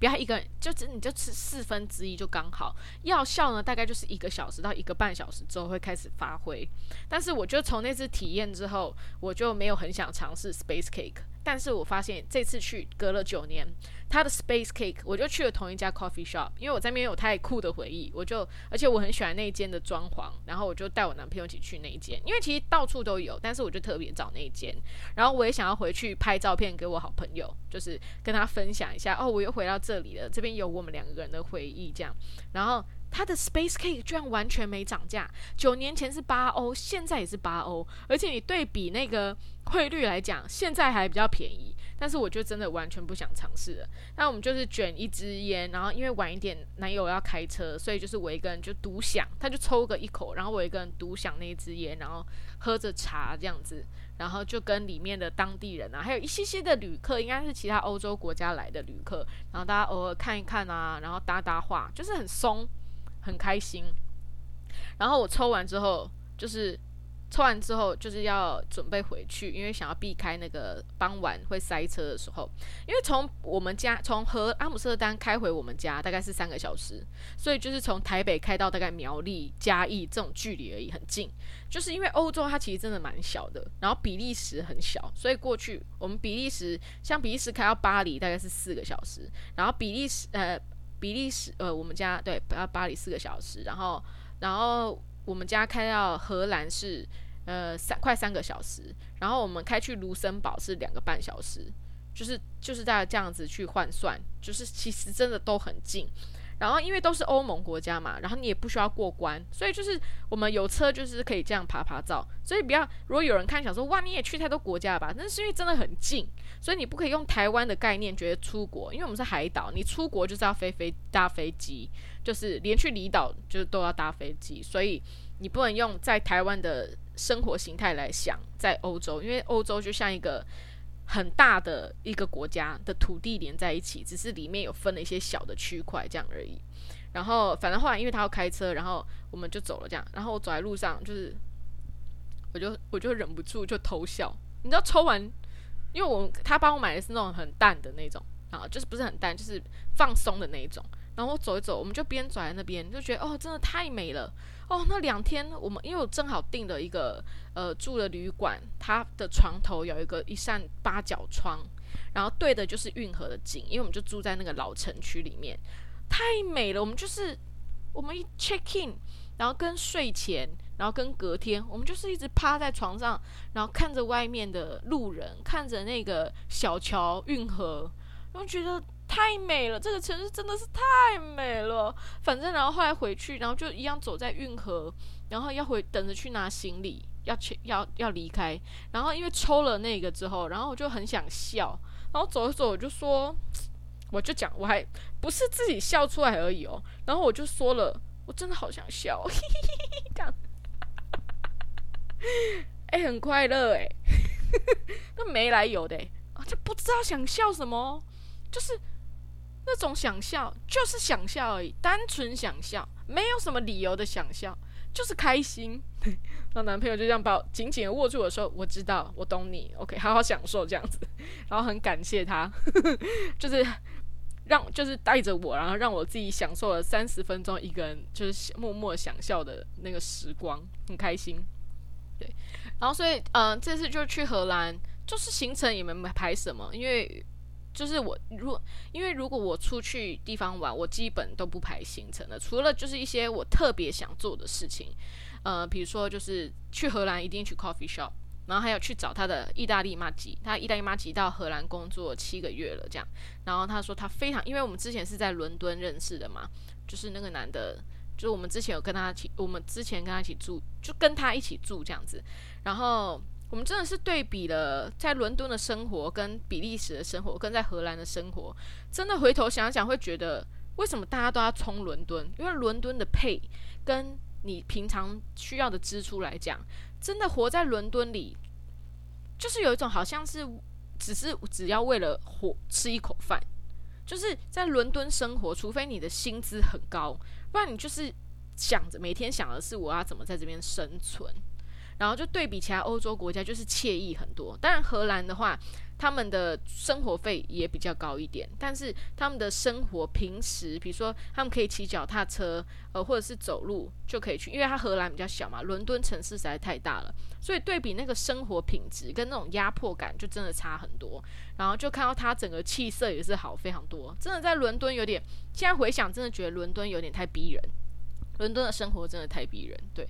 不要一个人，就只你就吃四分之一就刚好。药效呢，大概就是一个小时到一个半小时之后会开始发挥。但是我就从那次体验之后，我就没有很想尝试 space cake。但是我发现这次去隔了九年。他的 Space Cake，我就去了同一家 coffee shop，因为我在那边有太酷的回忆，我就而且我很喜欢那一间的装潢，然后我就带我男朋友一起去那一间，因为其实到处都有，但是我就特别找那一间，然后我也想要回去拍照片给我好朋友，就是跟他分享一下，哦，我又回到这里了，这边有我们两个人的回忆这样，然后它的 Space Cake 居然完全没涨价，九年前是八欧，现在也是八欧，而且你对比那个汇率来讲，现在还比较便宜。但是我就真的完全不想尝试了。那我们就是卷一支烟，然后因为晚一点男友要开车，所以就是我一个人就独享，他就抽个一口，然后我一个人独享那一支烟，然后喝着茶这样子，然后就跟里面的当地人啊，还有一些些的旅客，应该是其他欧洲国家来的旅客，然后大家偶尔看一看啊，然后搭搭话，就是很松，很开心。然后我抽完之后，就是。抽完之后就是要准备回去，因为想要避开那个傍晚会塞车的时候。因为从我们家从和阿姆斯特丹开回我们家大概是三个小时，所以就是从台北开到大概苗栗嘉义这种距离而已，很近。就是因为欧洲它其实真的蛮小的，然后比利时很小，所以过去我们比利时像比利时开到巴黎大概是四个小时，然后比利时呃比利时呃我们家对要巴黎四个小时，然后然后。我们家开到荷兰是呃三快三个小时，然后我们开去卢森堡是两个半小时，就是就是在这样子去换算，就是其实真的都很近。然后因为都是欧盟国家嘛，然后你也不需要过关，所以就是我们有车就是可以这样爬爬照。所以不要，如果有人看想说哇，你也去太多国家了吧？那是因为真的很近，所以你不可以用台湾的概念觉得出国，因为我们是海岛，你出国就是要飞飞搭飞机，就是连去离岛就是都要搭飞机，所以你不能用在台湾的生活形态来想在欧洲，因为欧洲就像一个。很大的一个国家的土地连在一起，只是里面有分了一些小的区块这样而已。然后反正后来因为他要开车，然后我们就走了这样。然后我走在路上，就是我就我就忍不住就偷笑。你知道抽完，因为我他帮我买的是那种很淡的那种啊，就是不是很淡，就是放松的那一种。然后我走一走，我们就边走在那边，就觉得哦，真的太美了。哦，那两天我们因为我正好订了一个呃住的旅馆，它的床头有一个一扇八角窗，然后对的就是运河的景，因为我们就住在那个老城区里面，太美了。我们就是我们一 check in，然后跟睡前，然后跟隔天，我们就是一直趴在床上，然后看着外面的路人，看着那个小桥运河，然后觉得。太美了，这个城市真的是太美了。反正然后后来回去，然后就一样走在运河，然后要回等着去拿行李，要去要要离开。然后因为抽了那个之后，然后我就很想笑，然后走着走我就说，我就讲我还不是自己笑出来而已哦。然后我就说了，我真的好想笑，嘿嘿嘿嘿这样，哎，很快乐哎，那没来由的啊，就不知道想笑什么，就是。那种想笑就是想笑而已，单纯想笑，没有什么理由的想笑，就是开心。然后男朋友就这样把我紧紧的握住我说，我知道，我懂你，OK，好好享受这样子。然后很感谢他，就是让就是带着我，然后让我自己享受了三十分钟一个人就是默默想笑的那个时光，很开心。对，然后所以嗯，这次就去荷兰，就是行程也没排什么，因为。就是我，如果因为如果我出去地方玩，我基本都不排行程的，除了就是一些我特别想做的事情，呃，比如说就是去荷兰一定去 coffee shop，然后还有去找他的意大利妈吉，他意大利妈吉到荷兰工作七个月了这样，然后他说他非常，因为我们之前是在伦敦认识的嘛，就是那个男的，就是我们之前有跟他一起，我们之前跟他一起住，就跟他一起住这样子，然后。我们真的是对比了在伦敦的生活跟比利时的生活，跟在荷兰的生活，真的回头想想会觉得，为什么大家都要冲伦敦？因为伦敦的配跟你平常需要的支出来讲，真的活在伦敦里，就是有一种好像是只是只要为了活吃一口饭，就是在伦敦生活，除非你的薪资很高，不然你就是想着每天想的是我要怎么在这边生存。然后就对比其他欧洲国家，就是惬意很多。当然，荷兰的话，他们的生活费也比较高一点，但是他们的生活平时，比如说他们可以骑脚踏车，呃，或者是走路就可以去，因为它荷兰比较小嘛，伦敦城市实在太大了，所以对比那个生活品质跟那种压迫感，就真的差很多。然后就看到他整个气色也是好非常多，真的在伦敦有点，现在回想真的觉得伦敦有点太逼人，伦敦的生活真的太逼人，对。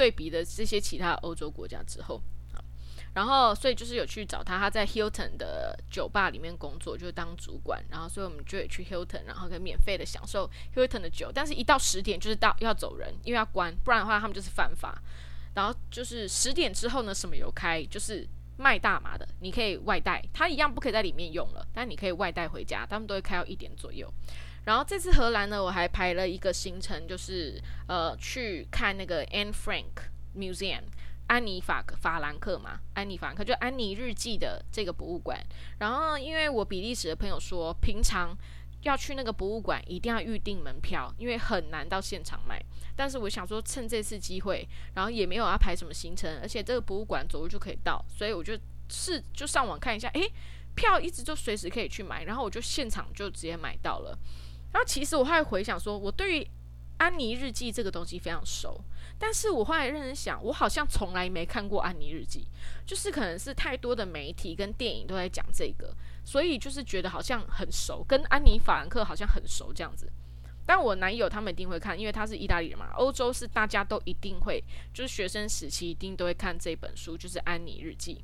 对比的这些其他欧洲国家之后，然后所以就是有去找他，他在 Hilton 的酒吧里面工作，就是当主管。然后所以我们就去 Hilton，然后可以免费的享受 Hilton 的酒。但是，一到十点就是到要走人，因为要关，不然的话他们就是犯法。然后就是十点之后呢，什么有开，就是卖大麻的，你可以外带，他一样不可以在里面用了，但你可以外带回家，他们都会开到一点左右。然后这次荷兰呢，我还排了一个行程，就是呃去看那个 Anne Frank Museum，安妮法法兰克嘛，安妮法兰克就安妮日记的这个博物馆。然后因为我比利时的朋友说，平常要去那个博物馆一定要预定门票，因为很难到现场买。但是我想说趁这次机会，然后也没有要排什么行程，而且这个博物馆走路就可以到，所以我就是就上网看一下，诶，票一直就随时可以去买，然后我就现场就直接买到了。然后其实我后来回想说，我对于安妮日记这个东西非常熟，但是我后来认真想，我好像从来没看过安妮日记，就是可能是太多的媒体跟电影都在讲这个，所以就是觉得好像很熟，跟安妮法兰克好像很熟这样子。但我男友他们一定会看，因为他是意大利人嘛，欧洲是大家都一定会，就是学生时期一定都会看这本书，就是安妮日记。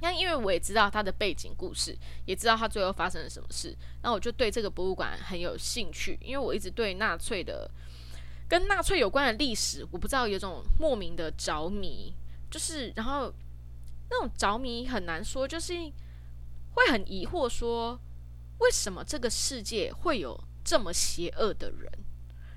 那因为我也知道他的背景故事，也知道他最后发生了什么事，那我就对这个博物馆很有兴趣，因为我一直对纳粹的跟纳粹有关的历史，我不知道有种莫名的着迷，就是然后那种着迷很难说，就是会很疑惑说，为什么这个世界会有这么邪恶的人？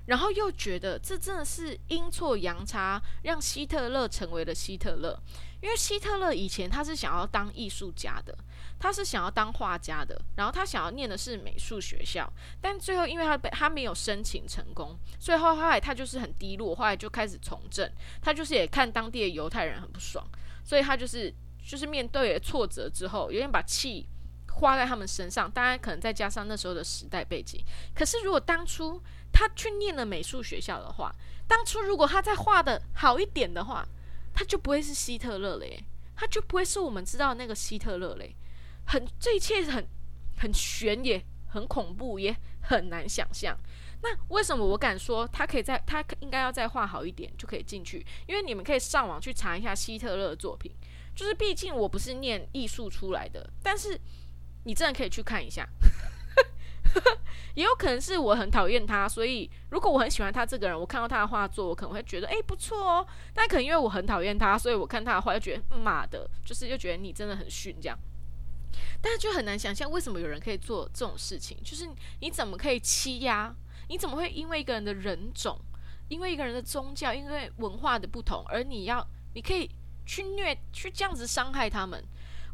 然后又觉得这真的是阴错阳差，让希特勒成为了希特勒。因为希特勒以前他是想要当艺术家的，他是想要当画家的，然后他想要念的是美术学校，但最后因为他被他没有申请成功，所以后来他就是很低落，后来就开始从政。他就是也看当地的犹太人很不爽，所以他就是就是面对挫折之后，有点把气花在他们身上。当然可能再加上那时候的时代背景，可是如果当初。他去念了美术学校的话，当初如果他再画的好一点的话，他就不会是希特勒嘞，他就不会是我们知道的那个希特勒嘞。很，这一切很很悬，也很恐怖，也很难想象。那为什么我敢说他可以在，他应该要再画好一点就可以进去？因为你们可以上网去查一下希特勒的作品，就是毕竟我不是念艺术出来的，但是你真的可以去看一下。也有可能是我很讨厌他，所以如果我很喜欢他这个人，我看到他的画作，我可能会觉得哎不错哦。但可能因为我很讨厌他，所以我看他的画就觉得妈的，就是就觉得你真的很逊这样。但是就很难想象为什么有人可以做这种事情，就是你怎么可以欺压？你怎么会因为一个人的人种，因为一个人的宗教，因为文化的不同，而你要你可以去虐去这样子伤害他们？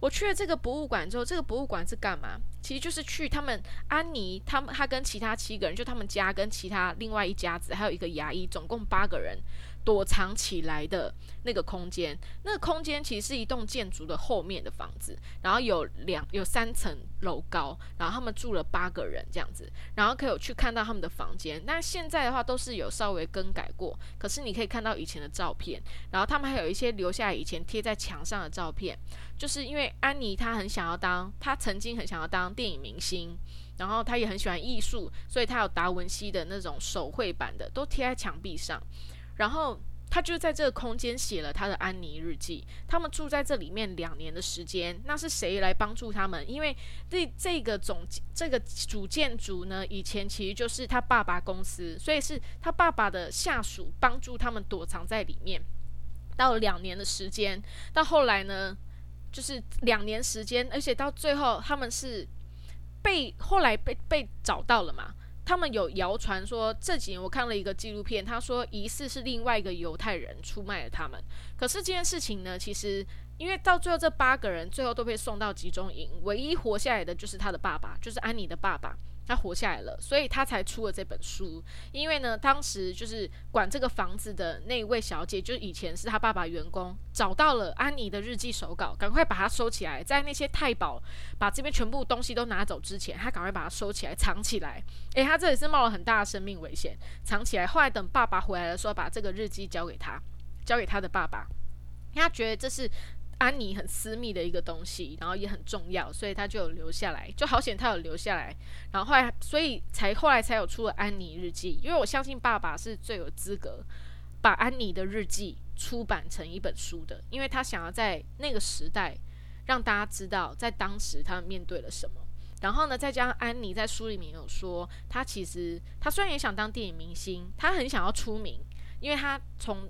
我去了这个博物馆之后，这个博物馆是干嘛？其实就是去他们安妮，他们他跟其他七个人，就他们家跟其他另外一家子，还有一个牙医，总共八个人。躲藏起来的那个空间，那个空间其实是一栋建筑的后面的房子，然后有两有三层楼高，然后他们住了八个人这样子，然后可以有去看到他们的房间。那现在的话都是有稍微更改过，可是你可以看到以前的照片，然后他们还有一些留下以前贴在墙上的照片，就是因为安妮她很想要当，她曾经很想要当电影明星，然后她也很喜欢艺术，所以她有达文西的那种手绘版的都贴在墙壁上。然后他就在这个空间写了他的安妮日记。他们住在这里面两年的时间，那是谁来帮助他们？因为这这个总这个主建筑呢，以前其实就是他爸爸公司，所以是他爸爸的下属帮助他们躲藏在里面。到两年的时间，到后来呢，就是两年时间，而且到最后他们是被后来被被找到了嘛。他们有谣传说，这几年我看了一个纪录片，他说疑似是另外一个犹太人出卖了他们。可是这件事情呢，其实因为到最后这八个人最后都被送到集中营，唯一活下来的就是他的爸爸，就是安妮的爸爸。他活下来了，所以他才出了这本书。因为呢，当时就是管这个房子的那一位小姐，就以前是他爸爸员工，找到了安妮的日记手稿，赶快把它收起来，在那些太保把这边全部东西都拿走之前，他赶快把它收起来，藏起来。诶，他这里是冒了很大的生命危险，藏起来。后来等爸爸回来的时候，把这个日记交给他，交给他的爸爸，他觉得这是。安妮很私密的一个东西，然后也很重要，所以他就有留下来，就好险他有留下来。然后后来，所以才后来才有出了安妮日记。因为我相信爸爸是最有资格把安妮的日记出版成一本书的，因为他想要在那个时代让大家知道，在当时他们面对了什么。然后呢，再加上安妮在书里面有说，她其实她虽然也想当电影明星，她很想要出名，因为她从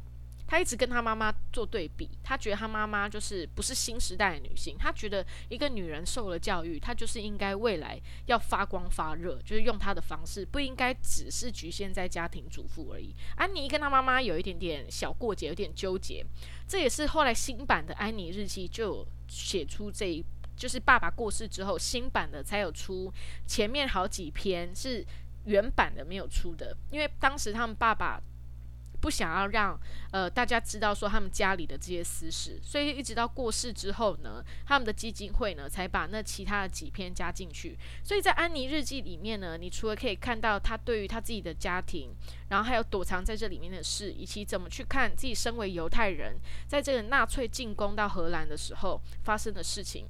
他一直跟他妈妈做对比，他觉得他妈妈就是不是新时代的女性，他觉得一个女人受了教育，她就是应该未来要发光发热，就是用她的方式，不应该只是局限在家庭主妇而已。安妮跟她妈妈有一点点小过节，有点纠结，这也是后来新版的《安妮日记》就写出这一，就是爸爸过世之后，新版的才有出前面好几篇是原版的没有出的，因为当时他们爸爸。不想要让呃大家知道说他们家里的这些私事，所以一直到过世之后呢，他们的基金会呢才把那其他的几篇加进去。所以在安妮日记里面呢，你除了可以看到他对于他自己的家庭，然后还有躲藏在这里面的事，以及怎么去看自己身为犹太人在这个纳粹进攻到荷兰的时候发生的事情。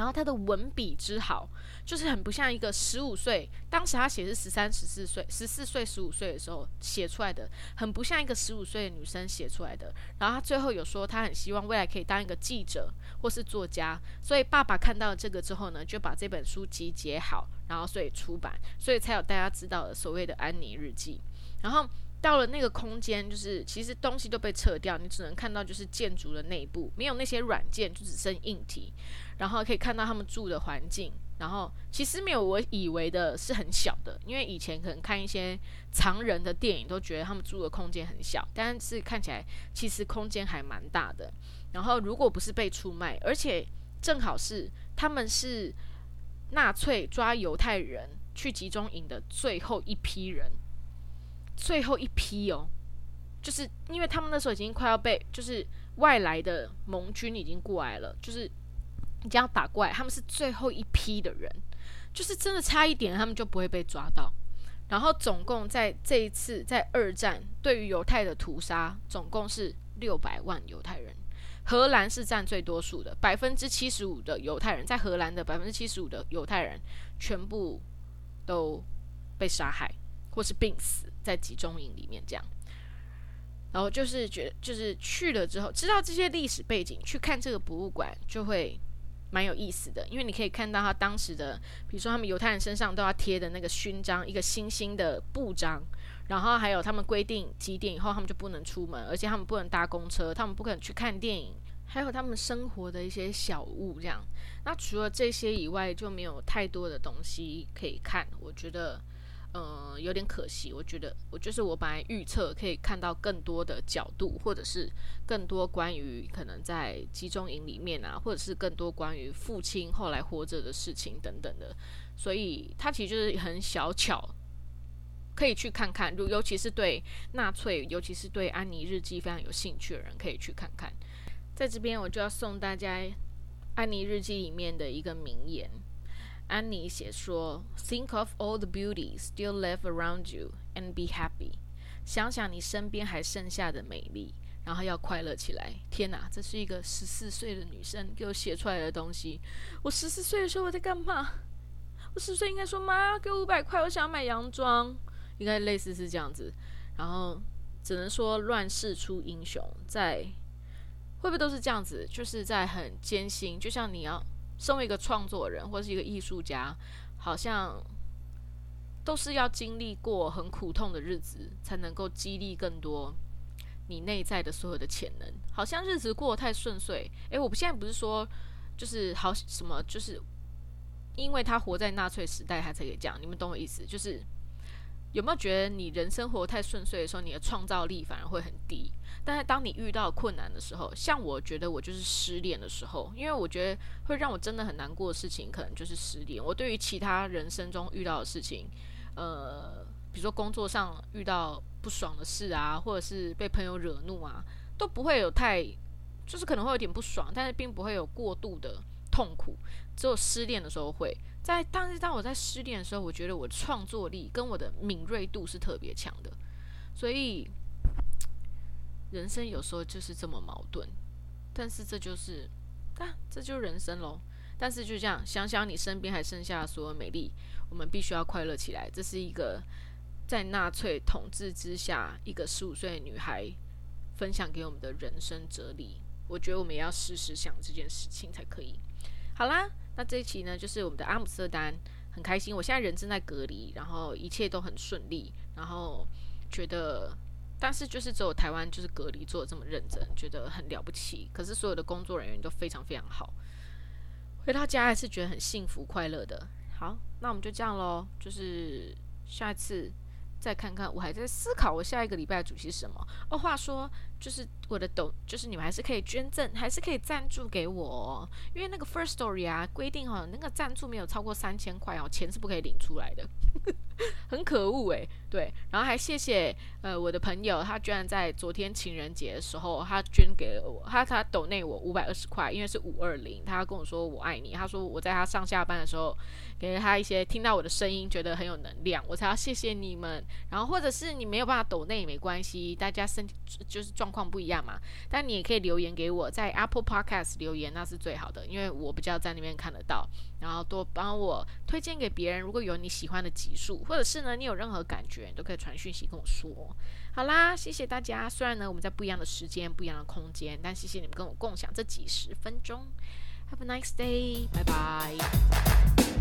然后他的文笔之好，就是很不像一个十五岁，当时他写是十三、十四岁、十四岁、十五岁的时候写出来的，很不像一个十五岁的女生写出来的。然后他最后有说，他很希望未来可以当一个记者或是作家。所以爸爸看到这个之后呢，就把这本书集结好，然后所以出版，所以才有大家知道的所谓的安妮日记。然后。到了那个空间，就是其实东西都被撤掉，你只能看到就是建筑的内部，没有那些软件，就只剩硬体。然后可以看到他们住的环境，然后其实没有我以为的是很小的，因为以前可能看一些藏人的电影，都觉得他们住的空间很小，但是看起来其实空间还蛮大的。然后如果不是被出卖，而且正好是他们是纳粹抓犹太人去集中营的最后一批人。最后一批哦，就是因为他们那时候已经快要被，就是外来的盟军已经过来了，就是已经要打过来，他们是最后一批的人，就是真的差一点，他们就不会被抓到。然后总共在这一次在二战对于犹太的屠杀，总共是六百万犹太人，荷兰是占最多数的，百分之七十五的犹太人在荷兰的百分之七十五的犹太人全部都被杀害或是病死。在集中营里面这样，然后就是觉得，就是去了之后，知道这些历史背景，去看这个博物馆就会蛮有意思的，因为你可以看到他当时的，比如说他们犹太人身上都要贴的那个勋章，一个星星的布章，然后还有他们规定几点以后他们就不能出门，而且他们不能搭公车，他们不可能去看电影，还有他们生活的一些小物这样。那除了这些以外，就没有太多的东西可以看，我觉得。呃，有点可惜。我觉得，我就是我本来预测可以看到更多的角度，或者是更多关于可能在集中营里面啊，或者是更多关于父亲后来活着的事情等等的。所以，它其实就是很小巧，可以去看看。如尤其是对纳粹，尤其是对安妮日记非常有兴趣的人，可以去看看。在这边，我就要送大家安妮日记里面的一个名言。安妮写说：“Think of all the beauty still left around you and be happy。想想你身边还剩下的美丽，然后要快乐起来。天哪，这是一个十四岁的女生给我写出来的东西。我十四岁的时候我在干嘛？我十岁应该说妈给我五百块，我想要买洋装，应该类似是这样子。然后只能说乱世出英雄，在会不会都是这样子？就是在很艰辛，就像你要。”身为一个创作人或是一个艺术家，好像都是要经历过很苦痛的日子，才能够激励更多你内在的所有的潜能。好像日子过得太顺遂，诶，我现在不是说就是好什么，就是因为他活在纳粹时代，他才可以这样。你们懂我意思？就是有没有觉得你人生活太顺遂的时候，你的创造力反而会很低？但是当你遇到困难的时候，像我觉得我就是失恋的时候，因为我觉得会让我真的很难过的事情，可能就是失恋。我对于其他人生中遇到的事情，呃，比如说工作上遇到不爽的事啊，或者是被朋友惹怒啊，都不会有太，就是可能会有点不爽，但是并不会有过度的痛苦。只有失恋的时候会在，但是当我在失恋的时候，我觉得我创作力跟我的敏锐度是特别强的，所以。人生有时候就是这么矛盾，但是这就是，啊，这就是人生喽。但是就这样，想想你身边还剩下所有美丽，我们必须要快乐起来。这是一个在纳粹统治之下，一个十五岁的女孩分享给我们的人生哲理。我觉得我们也要时时想这件事情才可以。好啦，那这一期呢，就是我们的阿姆斯特丹，很开心。我现在人正在隔离，然后一切都很顺利，然后觉得。但是就是只有台湾就是隔离做的这么认真，觉得很了不起。可是所有的工作人员都非常非常好，回到家还是觉得很幸福快乐的。好，那我们就这样喽，就是下一次再看看。我还在思考我下一个礼拜的主题是什么。哦，话说就是我的抖，就是你们还是可以捐赠，还是可以赞助给我，因为那个 First Story 啊规定哈，那个赞助没有超过三千块哦，钱是不可以领出来的。很可恶诶。对，然后还谢谢呃我的朋友，他居然在昨天情人节的时候，他捐给了我，他他抖内我五百二十块，因为是五二零，他跟我说我爱你，他说我在他上下班的时候给了他一些听到我的声音，觉得很有能量，我才要谢谢你们。然后或者是你没有办法抖内也没关系，大家身体就是状况不一样嘛，但你也可以留言给我，在 Apple Podcast 留言那是最好的，因为我比较在那边看得到，然后多帮我推荐给别人，如果有你喜欢的集数，或者是呢你有任何感觉。你都可以传讯息跟我说。好啦，谢谢大家。虽然呢我们在不一样的时间、不一样的空间，但谢谢你们跟我共享这几十分钟。Have a nice day，拜拜。